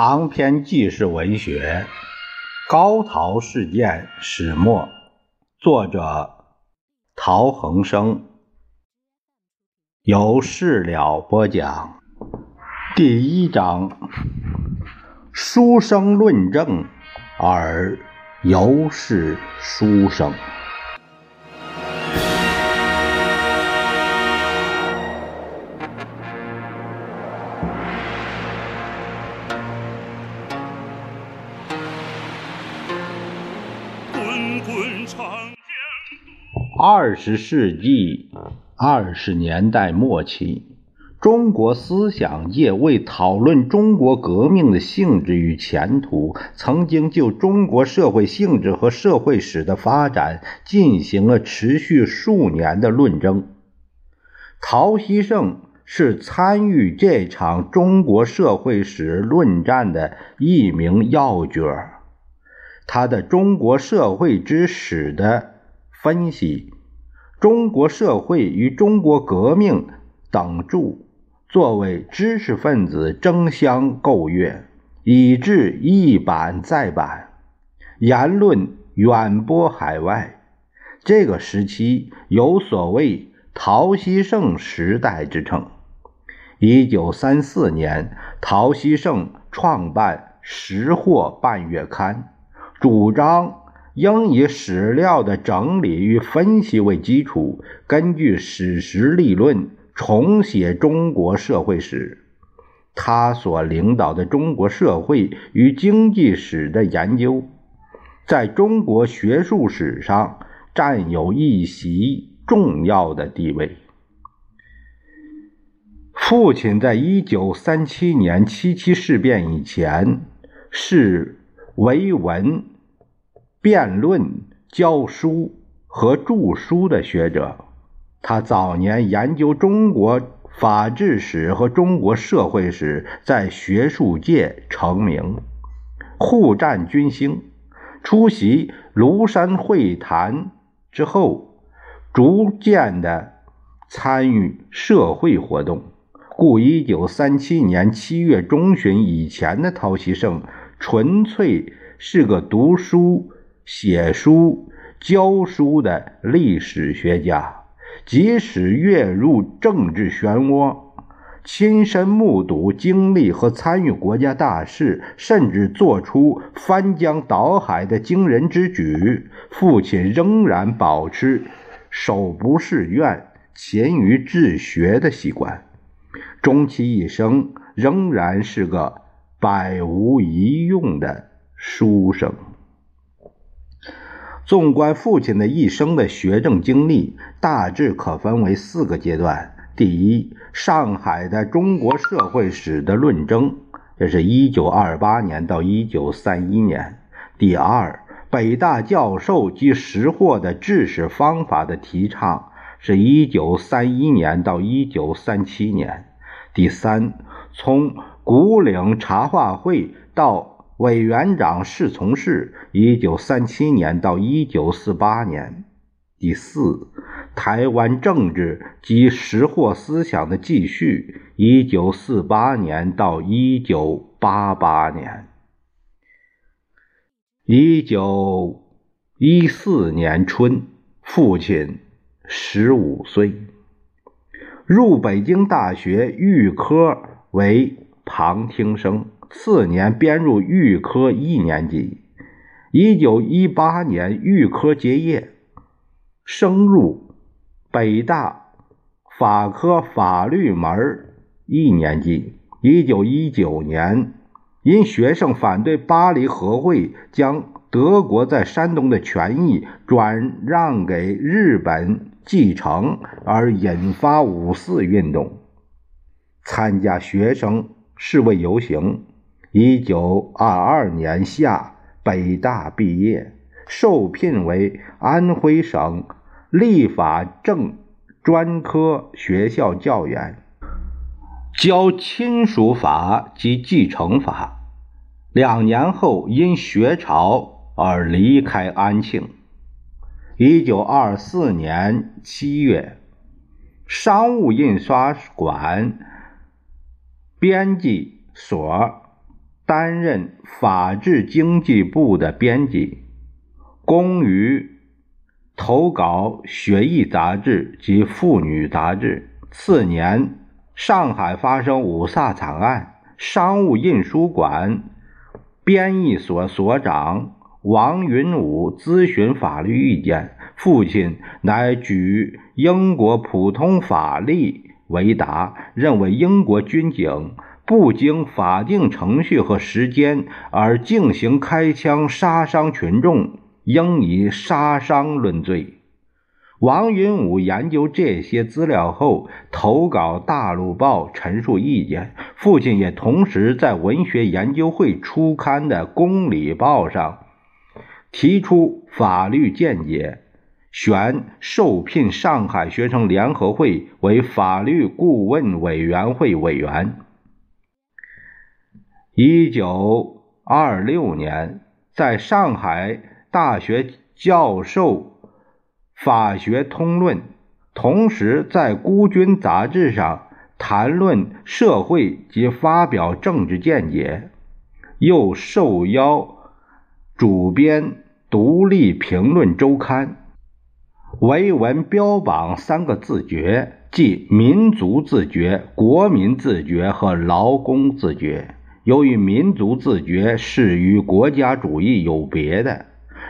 长篇纪实文学《高陶事件始末》，作者陶恒生，由事了播讲。第一章：书生论证，而犹是书生。二十世纪二十年代末期，中国思想界为讨论中国革命的性质与前途，曾经就中国社会性质和社会史的发展进行了持续数年的论争。陶希圣是参与这场中国社会史论战的一名要角，他的《中国社会之史》的。分析中国社会与中国革命等著，作为知识分子争相购阅，以致一版再版，言论远播海外。这个时期有所谓“陶希圣时代”之称。一九三四年，陶希圣创办《识货》半月刊，主张。应以史料的整理与分析为基础，根据史实立论重写中国社会史。他所领导的中国社会与经济史的研究，在中国学术史上占有一席重要的地位。父亲在一九三七年七七事变以前是为文。辩论、教书和著书的学者，他早年研究中国法治史和中国社会史，在学术界成名，护战军兴。出席庐山会谈之后，逐渐的参与社会活动，故一九三七年七月中旬以前的陶希圣，纯粹是个读书。写书、教书的历史学家，即使跃入政治漩涡，亲身目睹、经历和参与国家大事，甚至做出翻江倒海的惊人之举，父亲仍然保持手不释卷、勤于治学的习惯，终其一生仍然是个百无一用的书生。纵观父亲的一生的学政经历，大致可分为四个阶段：第一，上海的中国社会史的论争，这是一九二八年到一九三一年；第二，北大教授及识货的治史方法的提倡，是一九三一年到一九三七年；第三，从古岭茶话会到。委员长侍从室，一九三七年到一九四八年。第四，台湾政治及识货思想的继续，一九四八年到一九八八年。一九一四年春，父亲十五岁，入北京大学预科为旁听生。次年编入预科一年级，一九一八年预科结业，升入北大法科法律门一年级。一九一九年，因学生反对巴黎和会将德国在山东的权益转让给日本继承而引发五四运动，参加学生侍卫游行。一九二二年夏，北大毕业，受聘为安徽省立法政专科学校教员，教亲属法及继承法。两年后，因学潮而离开安庆。一九二四年七月，商务印刷馆编辑所。担任法制经济部的编辑，工于投稿学艺杂志及妇女杂志。次年，上海发生五卅惨案，商务印书馆编译所所长王云武咨询法律意见，父亲乃举英国普通法例维达，认为英国军警不经法定程序和时间而进行开枪杀伤群众，应以杀伤论罪。王云武研究这些资料后，投稿《大陆报》陈述意见。父亲也同时在文学研究会初刊的《公理报》上提出法律见解，选受聘上海学生联合会为法律顾问委员会委员。一九二六年，在上海大学教授。法学通论，同时在《孤军》杂志上谈论社会及发表政治见解，又受邀主编《独立评论周刊》，为文标榜三个自觉，即民族自觉、国民自觉和劳工自觉。由于民族自觉是与国家主义有别的。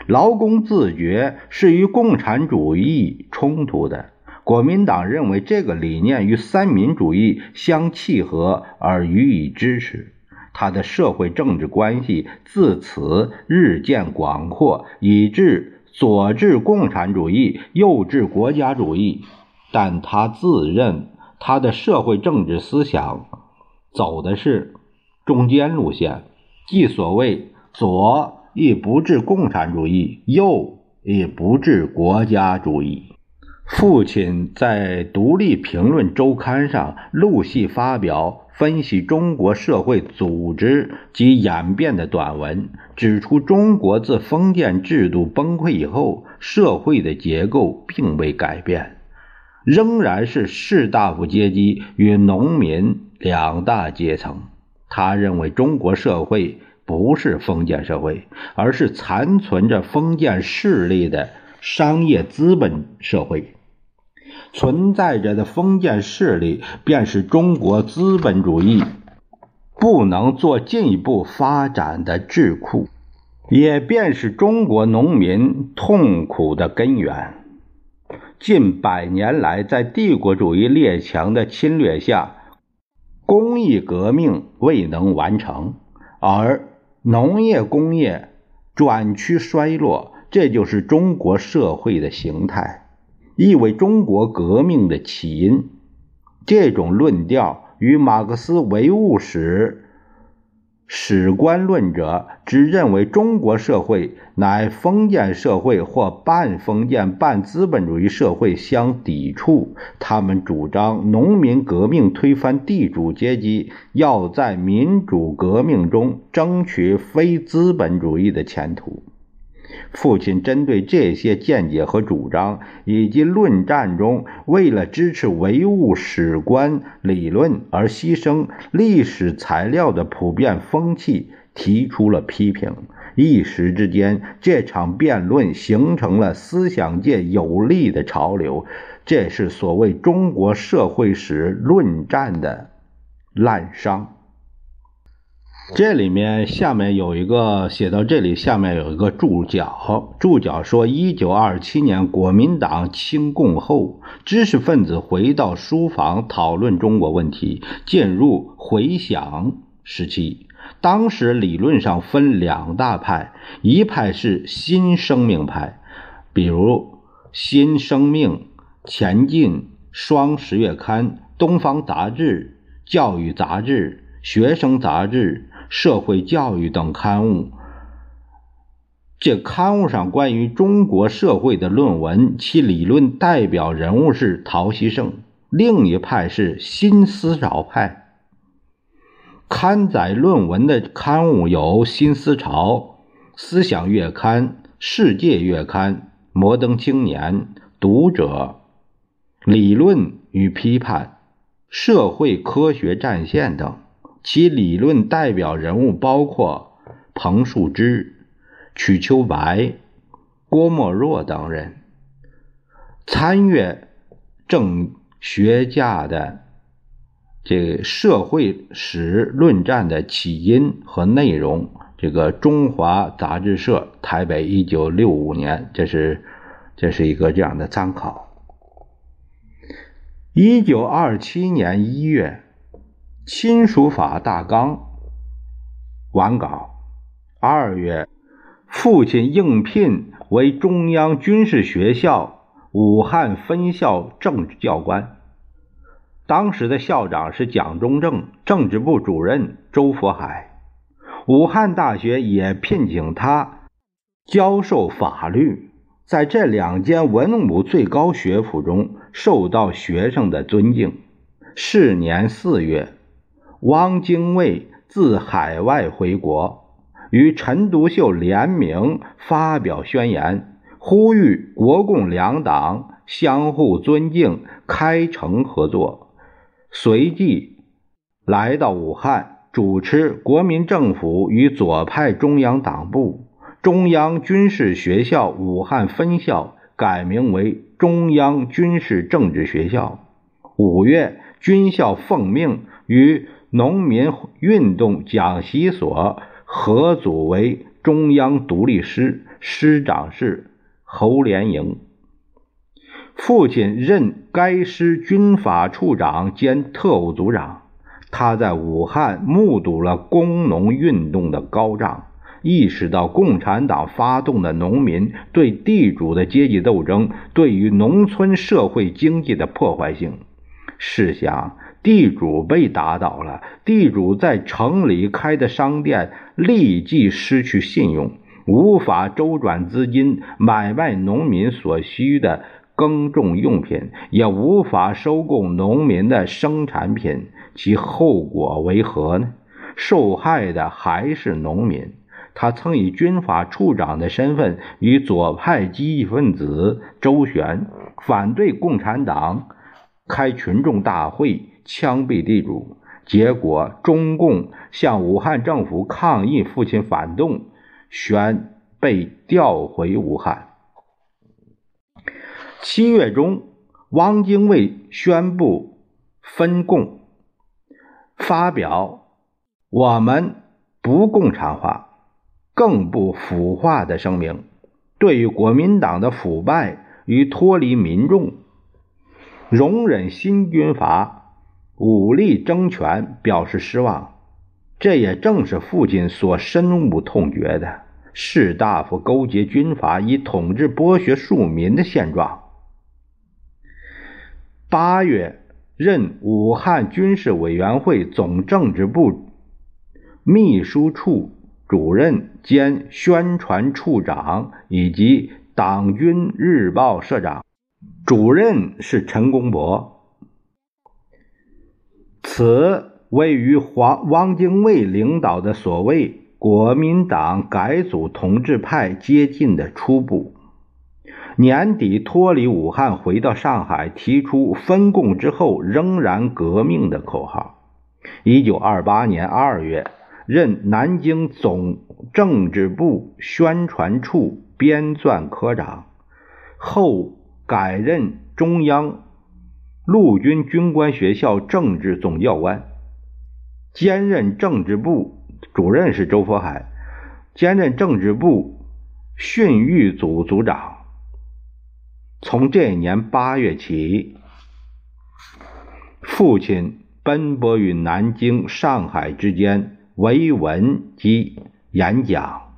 劳工自觉是与共产主义冲突的。国民党认为这个理念与三民主义相契合而予以支持。他的社会政治关系自此日渐广阔，以致左至共产主义，右至国家主义。但他自认他的社会政治思想走的是中间路线，即所谓左。亦不治共产主义，右亦不治国家主义。父亲在《独立评论周刊》上陆续发表分析中国社会组织及演变的短文，指出中国自封建制度崩溃以后，社会的结构并未改变，仍然是士大夫阶级与农民两大阶层。他认为中国社会。不是封建社会，而是残存着封建势力的商业资本社会。存在着的封建势力，便是中国资本主义不能做进一步发展的智库，也便是中国农民痛苦的根源。近百年来，在帝国主义列强的侵略下，工艺革命未能完成，而。农业工业转趋衰落，这就是中国社会的形态，意为中国革命的起因。这种论调与马克思唯物史。史观论者只认为中国社会乃封建社会或半封建半资本主义社会相抵触，他们主张农民革命推翻地主阶级，要在民主革命中争取非资本主义的前途。父亲针对这些见解和主张，以及论战中为了支持唯物史观理论而牺牲历史材料的普遍风气，提出了批评。一时之间，这场辩论形成了思想界有力的潮流。这是所谓中国社会史论战的滥觞。这里面下面有一个写到这里，下面有一个注脚。注脚说：一九二七年国民党清共后，知识分子回到书房讨论中国问题，进入回想时期。当时理论上分两大派，一派是新生命派，比如新生命、前进、双十月刊、东方杂志、教育杂志、学生杂志。社会教育等刊物，这刊物上关于中国社会的论文，其理论代表人物是陶希圣。另一派是新思潮派，刊载论文的刊物有《新思潮》《思想月刊》《世界月刊》《摩登青年》《读者》《理论与批判》《社会科学战线》等。其理论代表人物包括彭树之、瞿秋白、郭沫若等人。参阅政学家的这个社会史论战的起因和内容，这个中华杂志社台北一九六五年，这是这是一个这样的参考。一九二七年一月，亲属法大纲完稿。二月，父亲应聘为中央军事学校武汉分校政治教官。当时的校长是蒋中正，政治部主任周佛海。武汉大学也聘请他教授法律。在这两间文武最高学府中，受到学生的尊敬。是年四月，汪精卫自海外回国，与陈独秀联名发表宣言，呼吁国共两党相互尊敬，开诚合作。随即来到武汉，主持国民政府与左派中央党部。中央军事学校武汉分校改名为中央军事政治学校。五月，军校奉命与农民运动讲习所合组为中央独立师，师长是侯连营。父亲任该师军法处长兼特务组长。他在武汉目睹了工农运动的高涨。意识到共产党发动的农民对地主的阶级斗争对于农村社会经济的破坏性。试想，地主被打倒了，地主在城里开的商店立即失去信用，无法周转资金买卖农民所需的耕种用品，也无法收购农民的生产品。其后果为何呢？受害的还是农民。他曾以军法处长的身份与左派积极分子周旋，反对共产党开群众大会枪毙地主。结果，中共向武汉政府抗议父亲反动，旋被调回武汉。七月中，汪精卫宣布分共，发表我们不共产化。更不腐化的声明，对于国民党的腐败与脱离民众、容忍新军阀武力争权表示失望。这也正是父亲所深恶痛绝的士大夫勾结军阀以统治剥削庶民的现状。八月，任武汉军事委员会总政治部秘书处。主任兼宣传处长以及党军日报社长，主任是陈公博。此位于黄汪精卫领导的所谓国民党改组同志派接近的初步。年底脱离武汉，回到上海，提出分共之后仍然革命的口号。一九二八年二月。任南京总政治部宣传处编纂科长，后改任中央陆军军官学校政治总教官，兼任政治部主任是周佛海，兼任政治部训育组组长。从这一年八月起，父亲奔波于南京、上海之间。维文及演讲，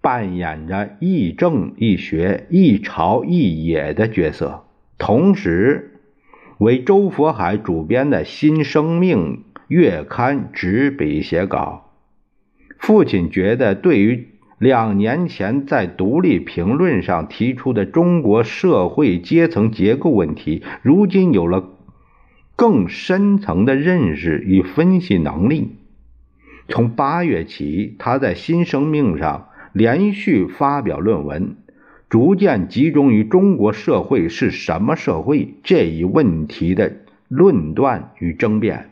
扮演着亦正亦学、亦朝亦野的角色，同时为周佛海主编的《新生命》月刊执笔写稿。父亲觉得，对于两年前在《独立评论》上提出的中国社会阶层结构问题，如今有了更深层的认识与分析能力。从八月起，他在《新生命》上连续发表论文，逐渐集中于中国社会是什么社会这一问题的论断与争辩。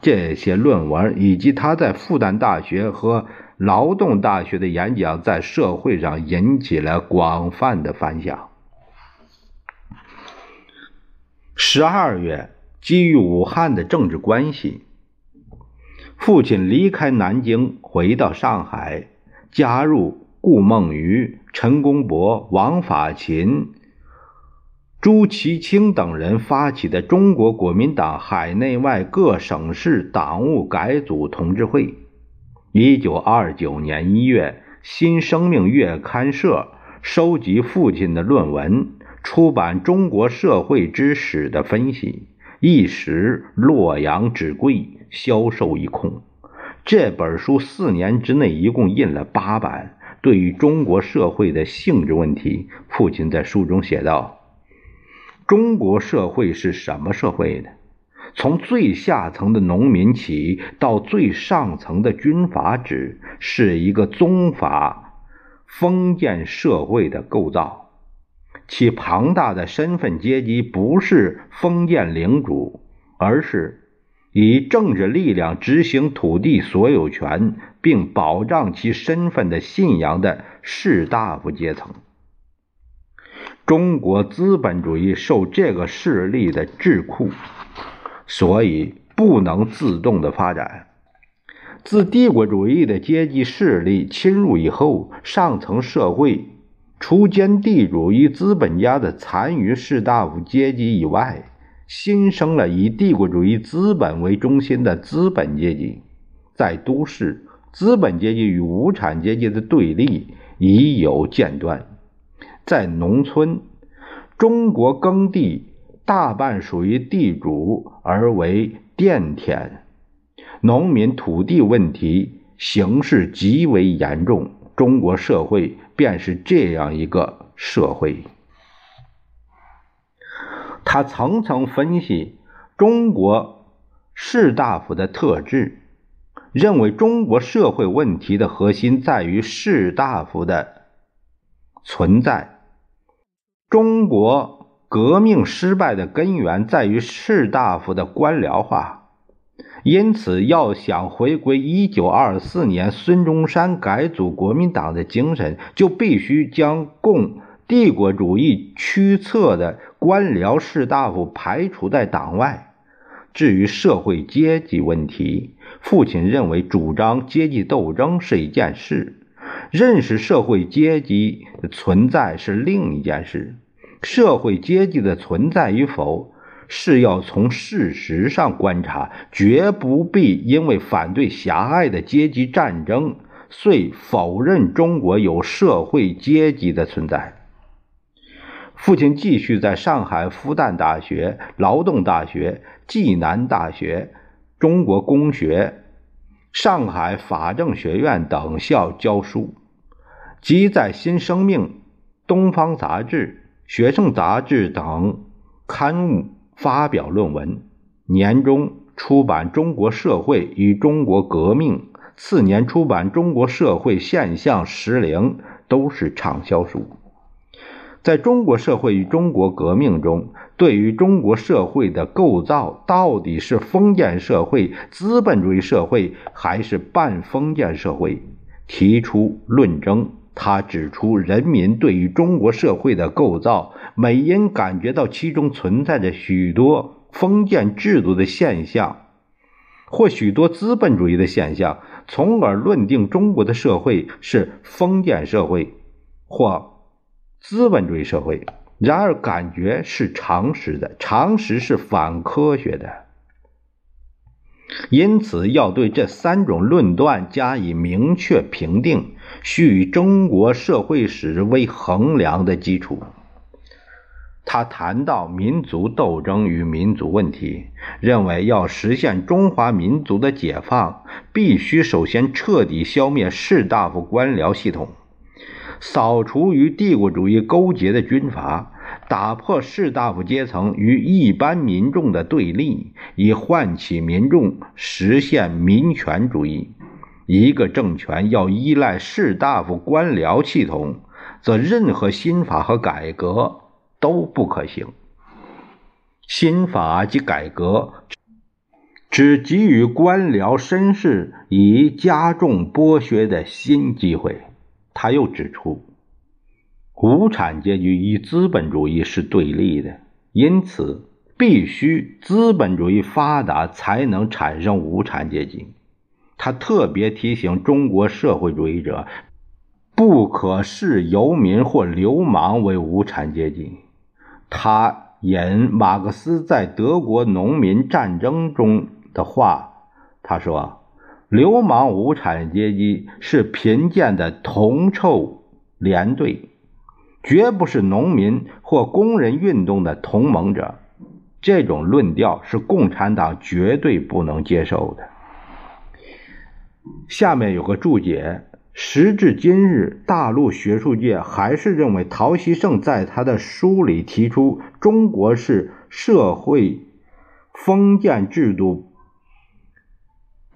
这些论文以及他在复旦大学和劳动大学的演讲，在社会上引起了广泛的反响。十二月，基于武汉的政治关系，父亲离开南京，回到上海，加入顾梦渔、陈公博、王法勤。朱其清等人发起的中国国民党海内外各省市党务改组同志会。一九二九年一月，《新生命月刊》社收集父亲的论文，出版《中国社会之史》的分析，一时洛阳纸贵，销售一空。这本书四年之内一共印了八版。对于中国社会的性质问题，父亲在书中写道。中国社会是什么社会呢？从最下层的农民起，到最上层的军阀制，是一个宗法封建社会的构造。其庞大的身份阶级不是封建领主，而是以政治力量执行土地所有权并保障其身份的信仰的士大夫阶层。中国资本主义受这个势力的桎梏，所以不能自动的发展。自帝国主义的阶级势力侵入以后，上层社会除兼地主与资本家的残余士大夫阶级以外，新生了以帝国主义资本为中心的资本阶级。在都市，资本阶级与无产阶级的对立已有间断。在农村，中国耕地大半属于地主而为佃田，农民土地问题形势极为严重。中国社会便是这样一个社会。他层层分析中国士大夫的特质，认为中国社会问题的核心在于士大夫的存在。中国革命失败的根源在于士大夫的官僚化，因此要想回归一九二四年孙中山改组国民党的精神，就必须将共帝国主义驱策的官僚士大夫排除在党外。至于社会阶级问题，父亲认为主张阶级斗争是一件事，认识社会阶级的存在是另一件事。社会阶级的存在与否，是要从事实上观察，绝不必因为反对狭隘的阶级战争，遂否认中国有社会阶级的存在。父亲继续在上海复旦大学、劳动大学、暨南大学、中国公学、上海法政学院等校教书，即在《新生命》《东方杂志》。学生杂志等刊物发表论文，年中出版《中国社会与中国革命》，次年出版《中国社会现象实灵》，都是畅销书。在中国社会与中国革命中，对于中国社会的构造到底是封建社会、资本主义社会还是半封建社会，提出论证。他指出，人民对于中国社会的构造，每因感觉到其中存在着许多封建制度的现象，或许多资本主义的现象，从而论定中国的社会是封建社会或资本主义社会。然而，感觉是常识的，常识是反科学的。因此，要对这三种论断加以明确评定。需以中国社会史为衡量的基础。他谈到民族斗争与民族问题，认为要实现中华民族的解放，必须首先彻底消灭士大夫官僚系统，扫除与帝国主义勾结的军阀，打破士大夫阶层与一般民众的对立，以唤起民众实现民权主义。一个政权要依赖士大夫官僚系统，则任何新法和改革都不可行。新法及改革只给予官僚绅士以加重剥削的新机会。他又指出，无产阶级与资本主义是对立的，因此必须资本主义发达才能产生无产阶级。他特别提醒中国社会主义者，不可视游民或流氓为无产阶级。他引马克思在德国农民战争中。的话，他说：“流氓无产阶级是贫贱的铜臭连队，绝不是农民或工人运动的同盟者。”这种论调是共产党绝对不能接受的。下面有个注解：时至今日，大陆学术界还是认为陶希圣在他的书里提出，中国是社会封建制度。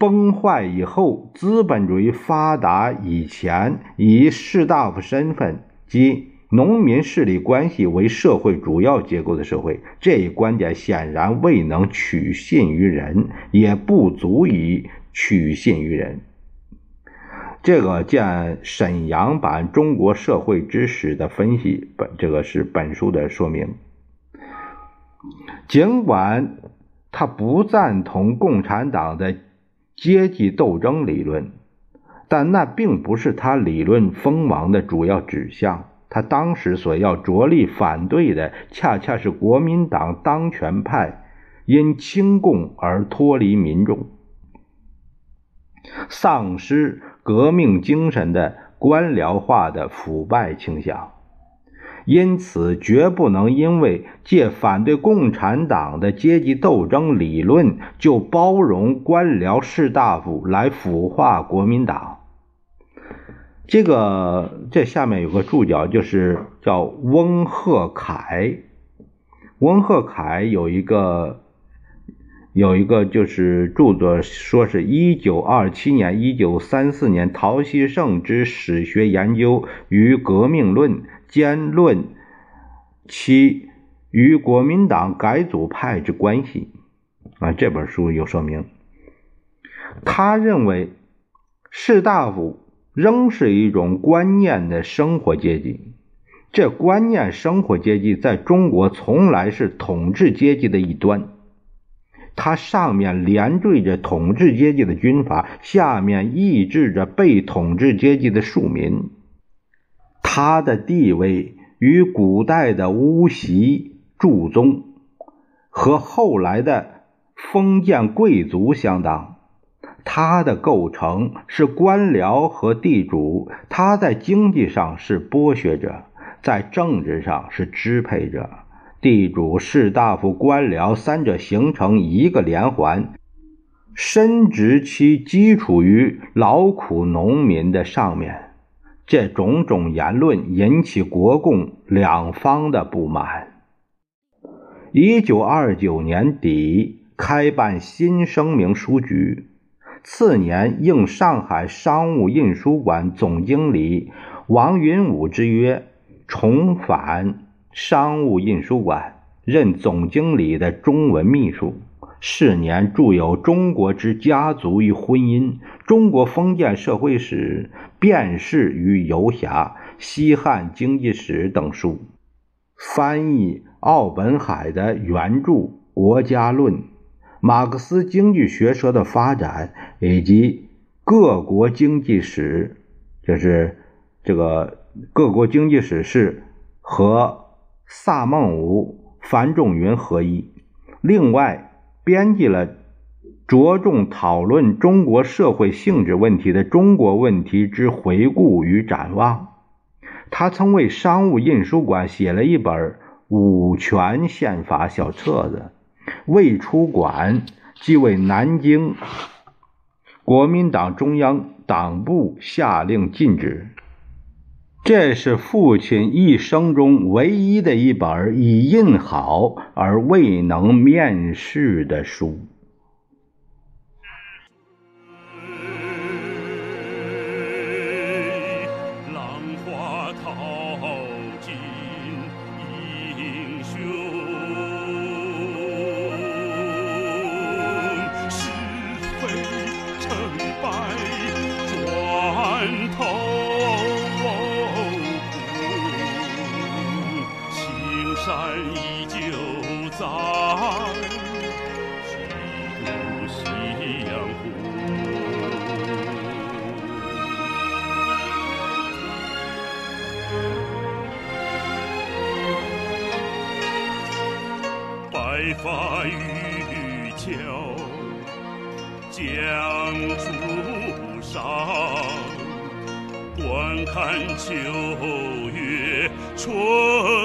崩坏以后，资本主义发达以前，以士大夫身份及农民势力关系为社会主要结构的社会，这一观点显然未能取信于人，也不足以取信于人。这个见沈阳版《中国社会之史》的分析，本这个是本书的说明。尽管他不赞同共产党的。阶级斗争理论，但那并不是他理论锋芒的主要指向。他当时所要着力反对的，恰恰是国民党当权派因亲共而脱离民众、丧失革命精神的官僚化的腐败倾向。因此，绝不能因为借反对共产党的阶级斗争理论，就包容官僚士大夫来腐化国民党。这个这下面有个注脚，就是叫翁鹤凯。翁鹤凯有一个有一个就是著作，说是一九二七年、一九三四年陶希圣之史学研究与革命论。兼论其与国民党改组派之关系啊，这本书有说明。他认为士大夫仍是一种观念的生活阶级，这观念生活阶级在中国从来是统治阶级的一端，它上面连缀着统治阶级的军阀，下面抑制着被统治阶级的庶民。他的地位与古代的巫习祝宗和后来的封建贵族相当。他的构成是官僚和地主，他在经济上是剥削者，在政治上是支配者。地主、士大夫、官僚三者形成一个连环，深植其基础于劳苦农民的上面。这种种言论引起国共两方的不满。一九二九年底开办新声明书局，次年应上海商务印书馆总经理王云武之约，重返商务印书馆，任总经理的中文秘书。是年著有《中国之家族与婚姻》《中国封建社会史》《辨识与游侠》《西汉经济史》等书，翻译奥本海的原著《国家论》，马克思经济学说的发展以及各国经济史，就是这个各国经济史是和萨孟武、樊仲云合一，另外。编辑了着重讨论中国社会性质问题的《中国问题之回顾与展望》。他曾为商务印书馆写了一本《五权宪法》小册子，未出馆即为南京国民党中央党部下令禁止。这是父亲一生中唯一的一本已印好而未能面世的书。发渔樵江渚上，观看秋月春。